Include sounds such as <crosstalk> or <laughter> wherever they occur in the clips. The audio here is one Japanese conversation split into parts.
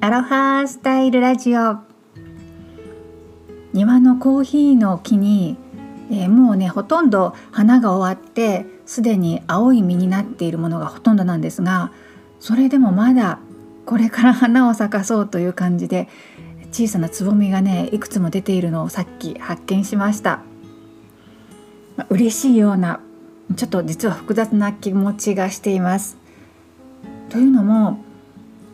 アロハスタイルラジオ。庭のコーヒーの木に、えー、もうねほとんど花が終わってすでに青い実になっているものがほとんどなんですがそれでもまだこれから花を咲かそうという感じで小さなつぼみがねいくつも出ているのをさっき発見しました、嬉しいようなちょっと実は複雑な気持ちがしています。というのも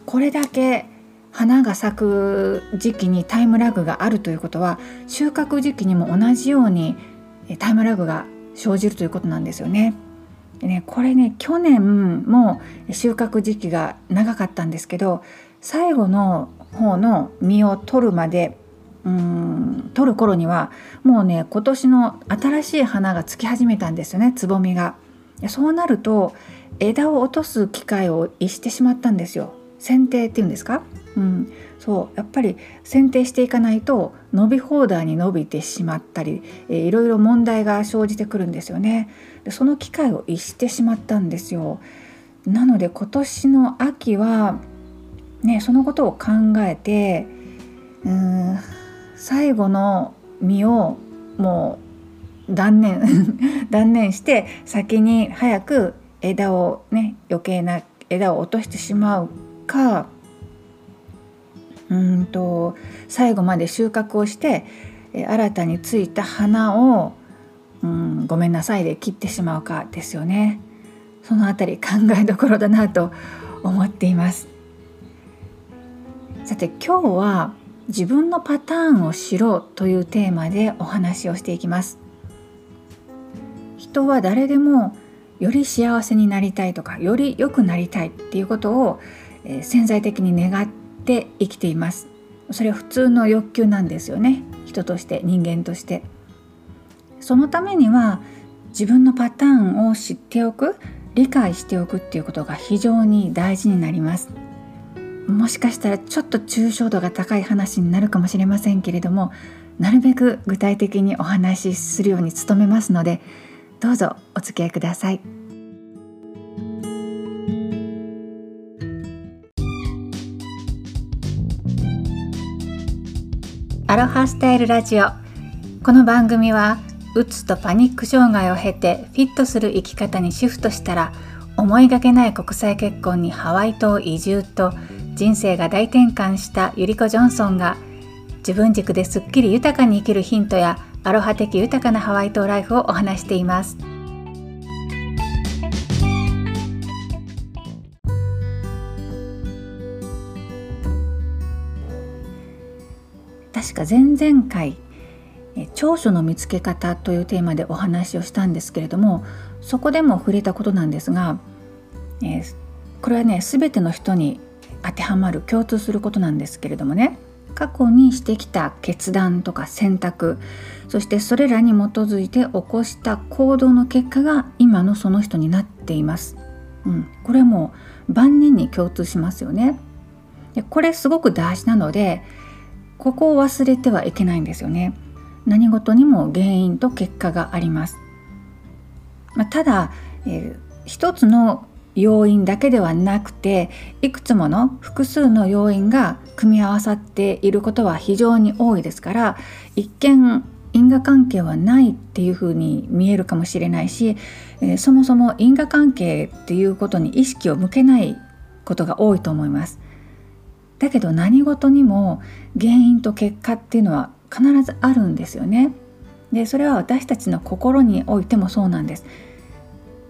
これだけ花が咲く時期にタイムラグがあるということは収穫時期にも同じようにタイムラグが生じるということなんですよね。でねこれね去年も収穫時期が長かったんですけど最後の方の実を取るまでうん取る頃にはもうね今年の新しい花がつき始めたんですよねつぼみが。そうなると枝を落とす機会を逸してしまったんですよ。剪定っていうんですか？うん、そうやっぱり剪定していかないと伸び放題に伸びてしまったり、えー、いろいろ問題が生じてくるんですよね。でその機会を逸してしまったんですよ。なので今年の秋はねそのことを考えてうん最後の実をもう断念 <laughs> 断念して先に早く枝をね余計な枝を落としてしまうかうんと最後まで収穫をして新たについた花を、うん、ごめんなさいで切ってしまうかですよね。そのあたり考えどころだなと思っています。さて今日は自分のパターンを知ろうというテーマでお話をしていきます。人は誰でもより幸せになりたいとかより良くなりたいっていうことを、え潜在的に願ってで生きています。それは普通の欲求なんですよね。人として人間として。そのためには自分のパターンを知っておく理解しておくっていうことが非常に大事になります。もしかしたらちょっと抽象度が高い話になるかもしれませんけれどもなるべく具体的にお話しするように努めますのでどうぞお付き合いください。アロハスタイルラジオこの番組はうつとパニック障害を経てフィットする生き方にシフトしたら思いがけない国際結婚にハワイ島移住と人生が大転換したゆりこジョンソンが自分軸ですっきり豊かに生きるヒントやアロハ的豊かなハワイ島ライフをお話しています。確か前々回長所の見つけ方というテーマでお話をしたんですけれどもそこでも触れたことなんですが、えー、これはね全ての人に当てはまる共通することなんですけれどもね過去にしてきた決断とか選択そしてそれらに基づいて起こした行動の結果が今のその人になっています。うん、これはもう万人に共通しますよね。でこれすごく大事なのでここを忘れてはいけないんですよね何事にも原因と結果があります、まあ、ただ、えー、一つの要因だけではなくていくつもの複数の要因が組み合わさっていることは非常に多いですから一見因果関係はないっていうふうに見えるかもしれないし、えー、そもそも因果関係っていうことに意識を向けないことが多いと思います。だけど何事にも原因と結果っていうのは必ずあるんですよね。でそれは私たちの心においてもそうなんです。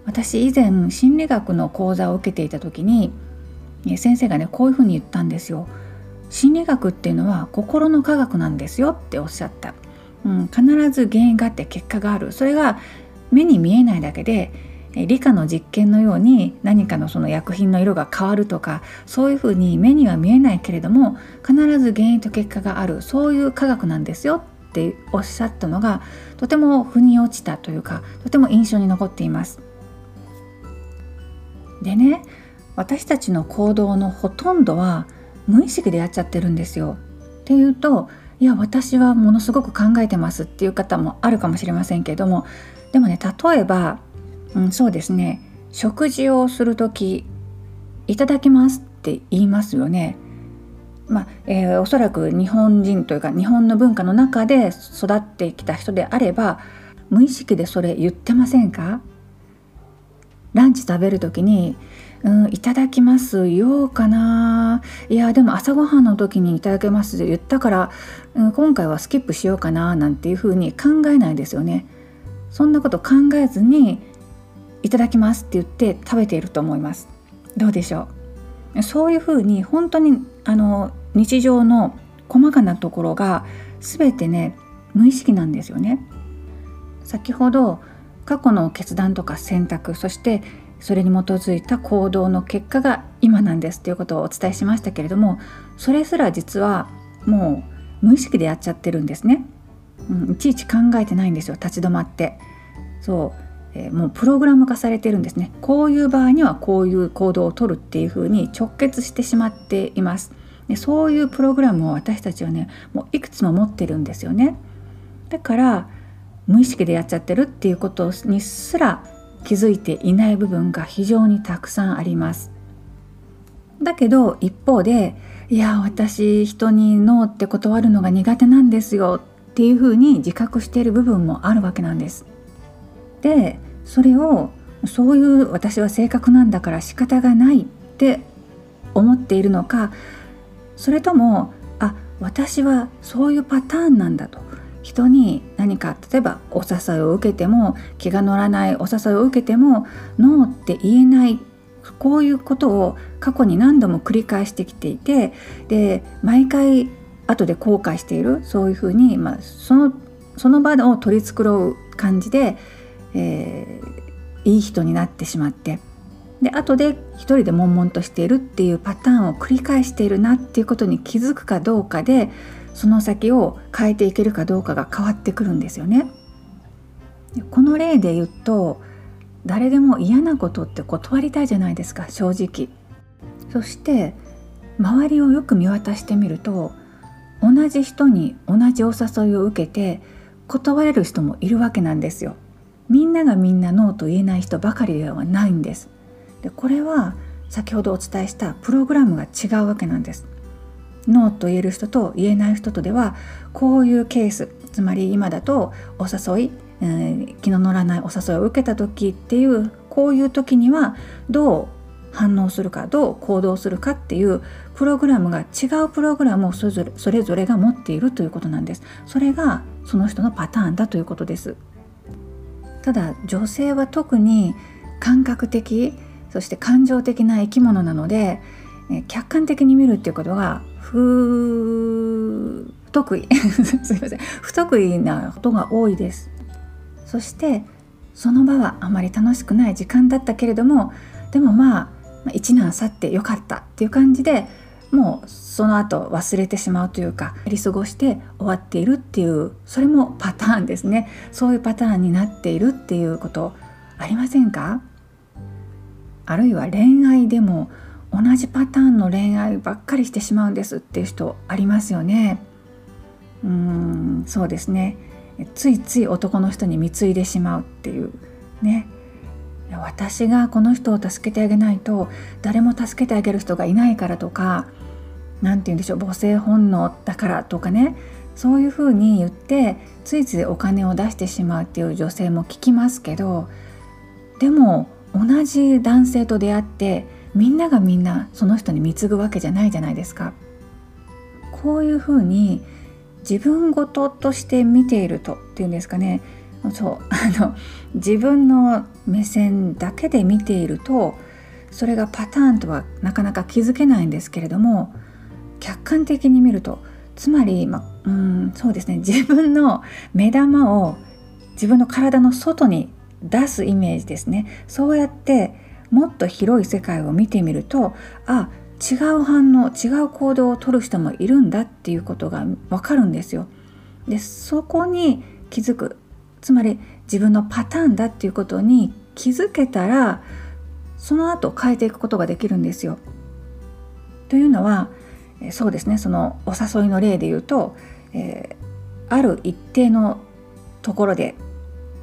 私以前心理学の講座を受けていた時に先生がねこういうふうに言ったんですよ。心理学っていうのは心の科学なんですよっておっしゃった。うん、必ず原因があって結果がある。それが目に見えないだけで理科の実験のように何かのその薬品の色が変わるとかそういうふうに目には見えないけれども必ず原因と結果があるそういう科学なんですよっておっしゃったのがとても腑に落ちたというかとても印象に残っています。でね私たちの行動のほとんどは無意識でやっちゃってるんですよ。っていうといや私はものすごく考えてますっていう方もあるかもしれませんけれどもでもね例えばうん、そうですね。食事をする時いただきますって言いますよね。まあえー、おそらく日本人というか日本の文化の中で育ってきた人であれば無意識でそれ言ってませんか？ランチ食べる時にうん、いただきます言おうかな。いやでも朝ごはんの時にいただけますって言ったから、うん、今回はスキップしようかななんていうふうに考えないですよね。そんなこと考えずにいただきますって言って食べていると思います。どうでしょう？そういうふうに本当にあの日常の細かなところが全てね無意識なんですよね。先ほど過去の決断とか選択そしてそれに基づいた行動の結果が今なんですということをお伝えしましたけれどもそれすら実はもう無意識でやっちゃってるんですね、うん、いちいち考えてないんですよ立ち止まって。そう、えー、もうプログラム化されてるんですね。こういう場合にはこういう行動をとるっていうふうに直結してしまっています。でそういうプログラムを私たちはねもういくつも持ってるんですよね。だから無意識でやっちゃってるっていうことにすら気づいていない部分が非常にたくさんあります。だけど一方でいや私人にノーって断るのが苦手なんですよっていうふうに自覚している部分もあるわけなんです。でそれをそういう私は性格なんだから仕方がないって思っているのかそれともあ私はそういうパターンなんだと。人に何か例えばお誘いを受けても気が乗らないお誘いを受けてもノーって言えないこういうことを過去に何度も繰り返してきていてで毎回後で後悔しているそういうふうに、まあ、そのその場を取り繕う感じで、えー、いい人になってしまってで後で一人で悶々としているっていうパターンを繰り返しているなっていうことに気づくかどうかでその先を変えていけるかどうかが変わってくるんですよね。この例で言うと誰でも嫌なことって断りたいじゃないですか正直。そして周りをよく見渡してみると同じ人に同じお誘いを受けて断れる人もいるわけなんですよ。みんながみんなノーと言えない人ばかりではないんです。でこれは先ほどお伝えしたプログラムが違うわけなんです。ノーと言える人と言えない人とではこういうケースつまり今だとお誘い、えー、気の乗らないお誘いを受けた時っていうこういう時にはどう反応するかどう行動するかっていうプログラムが違うプログラムをそれぞれそれぞれが持っているということなんですそれがその人のパターンだということですただ女性は特に感覚的そして感情的な生き物なので客観的に見るっていうことが不得意。<laughs> すいません。不得意なことが多いです。そしてその場はあまり楽しくない時間だったけれどもでもまあ一難去ってよかったっていう感じでもうその後忘れてしまうというかやり過ごして終わっているっていうそれもパターンですね。そういうパターンになっているっていうことありませんか？あるいは恋愛でも同じパターンの恋愛ばっかりしてしまうんですっていう人ありますよね。うーんそうですね。ついつい男の人に貢いでしまうっていうね。私がこの人を助けてあげないと誰も助けてあげる人がいないからとか何て言うんでしょう母性本能だからとかねそういうふうに言ってついついお金を出してしまうっていう女性も聞きますけどでも同じ男性と出会ってみんながみんなその人に貢ぐわけじゃないじゃないですか。こういうふうに自分事として見ているとっていうんですかねそうあの自分の目線だけで見ているとそれがパターンとはなかなか気づけないんですけれども客観的に見るとつまり、ま、うんそうですね自分の目玉を自分の体の外に出すイメージですねそうやってもっと広い世界を見てみるとあ違う反応違う行動をとる人もいるんだっていうことがわかるんですよ。でそこに気づくつまり自分のパターンだっていうことに気づけたらその後変えていくことができるんですよ。というのはそうですね。そのお誘いの例で言うと、えー、ある一定のところで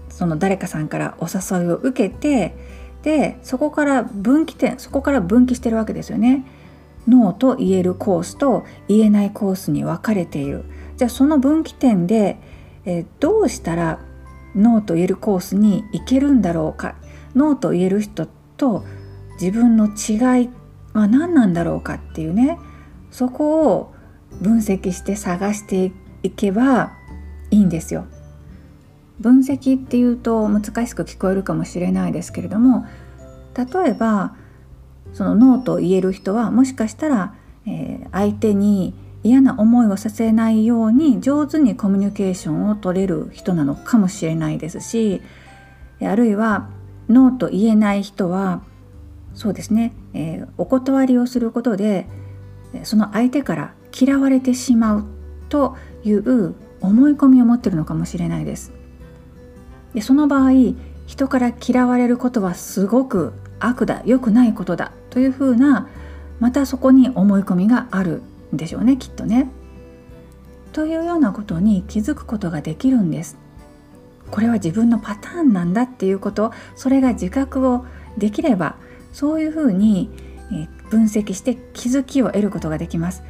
その誰かさんからお誘いを受けてでそこから分岐点そこから分岐してるわけですよね。ノーと言えるコースと言えないコースに分かれている。じゃあその分岐点で、えー、どうしたらノーと言えるコースに行けるんだろうか。ノーと言える人と自分の違いは何なんだろうかっていうね。そこを分析して探していけばいいんですよ。分析っていうと難しく聞こえるかもしれないですけれども例えばそのノーと言える人はもしかしたら、えー、相手に嫌な思いをさせないように上手にコミュニケーションを取れる人なのかもしれないですしあるいはノーと言えない人はそうですね、えー、お断りをすることでその相手から嫌われてしまうという思い込みを持ってるのかもしれないです。でその場合人から嫌われることはすごく悪だ良くないことだというふうなまたそこに思い込みがあるんでしょうねきっとね。というようなことに気づくことができるんです。これは自分のパターンなんだっていうことそれが自覚をできればそういうふうに分析して気づきを得ることができます。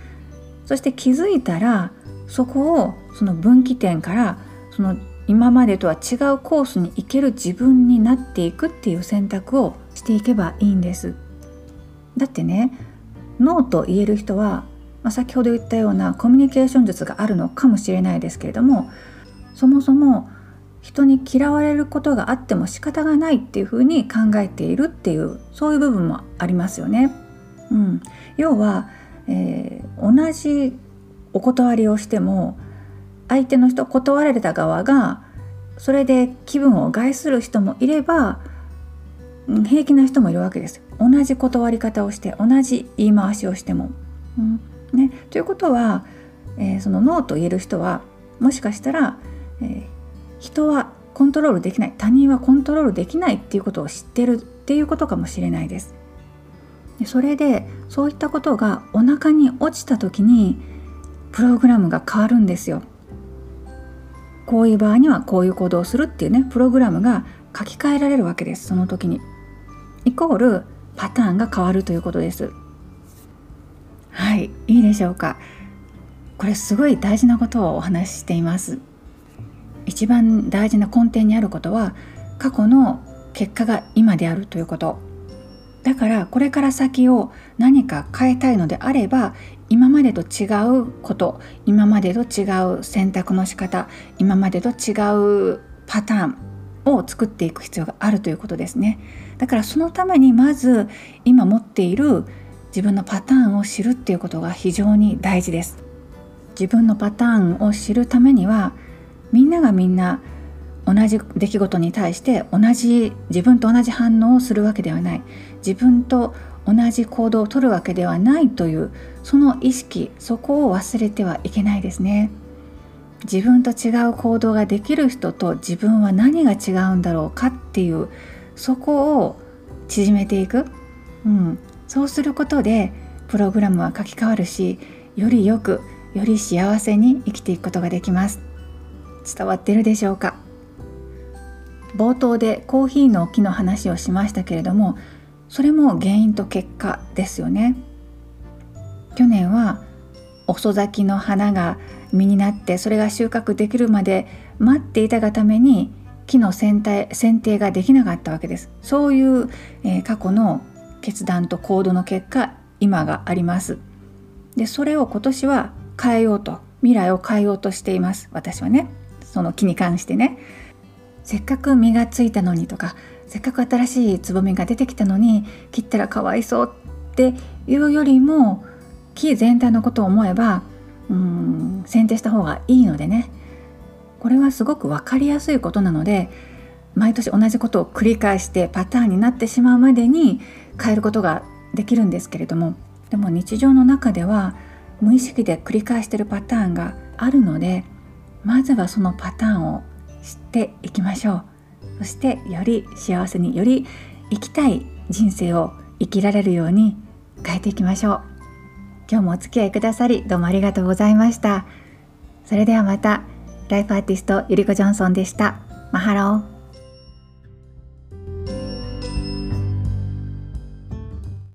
そして気づいたらそこをその分岐点からその今までとは違うコースに行ける自分になっていくっていう選択をしていけばいいんですだってねノーと言える人は、まあ、先ほど言ったようなコミュニケーション術があるのかもしれないですけれどもそもそも人に嫌われることがあっても仕方がないっていうふうに考えているっていうそういう部分もありますよね。うん、要は、えー、同じお断りをしても相手の人断られた側がそれで気分を害する人もいれば平気な人もいるわけです同じ断り方をして同じ言い回しをしても。うんね、ということは、えー、そのノーと言える人はもしかしたら、えー、人はコントロールできない他人はコントロールできないっていうことを知ってるっていうことかもしれないですで。それでそういったことがお腹に落ちた時にプログラムが変わるんですよ。こういう場合にはこういう行動をするっていうねプログラムが書き換えられるわけですその時に。イコールパターンが変わるということです。はいいいでしょうか。これすごい大事なことをお話ししています。一番大事な根底にあることは過去の結果が今であるということ。だからこれから先を何か変えたいのであれば今までと違うこと今までと違う選択の仕方今までと違うパターンを作っていく必要があるということですね。だからそのためにまず今持っている自分のパターンを知るっていうことが非常に大事です。自分のパターンを知るためにはみんながみんな同じ出来事に対して同じ自分と同じ反応をするわけではない。自分と同じ行動をとるわけではないというその意識そこを忘れてはいけないですね。自分と違う行動ができる人と自分は何が違うんだろうかっていうそこを縮めていく、うん、そうすることでプログラムは書き換わるしよりよくより幸せに生きていくことができます。伝わってるでしょうか？冒頭でコーヒーの木の話をしましたけれどもそれも原因と結果ですよね。去年は遅咲きの花が実になってそれが収穫できるまで待っていたがために木の剪定剪定ができなかったわけです。そういう、えー、過去の決断と行動の結果今があります。でそれを今年は変えようと未来を変えようとしています私はね。その木に関してね。せっかく実がついたのにとかせっかく新しいつぼみが出てきたのに切ったらかわいそうっていうよりも木全体のことを思えばうん剪定した方がいいのでね。これはすごく分かりやすいことなので毎年同じことを繰り返してパターンになってしまうまでに変えることができるんですけれどもでも日常の中では無意識で繰り返してるパターンがあるのでまずはそのパターンを知っていきましょう。そしてより幸せにより生きたい人生を生きられるように変えていきましょう。今日もお付き合いくださりどうもありがとうございました。それではまたライフアーティストゆりこジョンソンでしたマハロー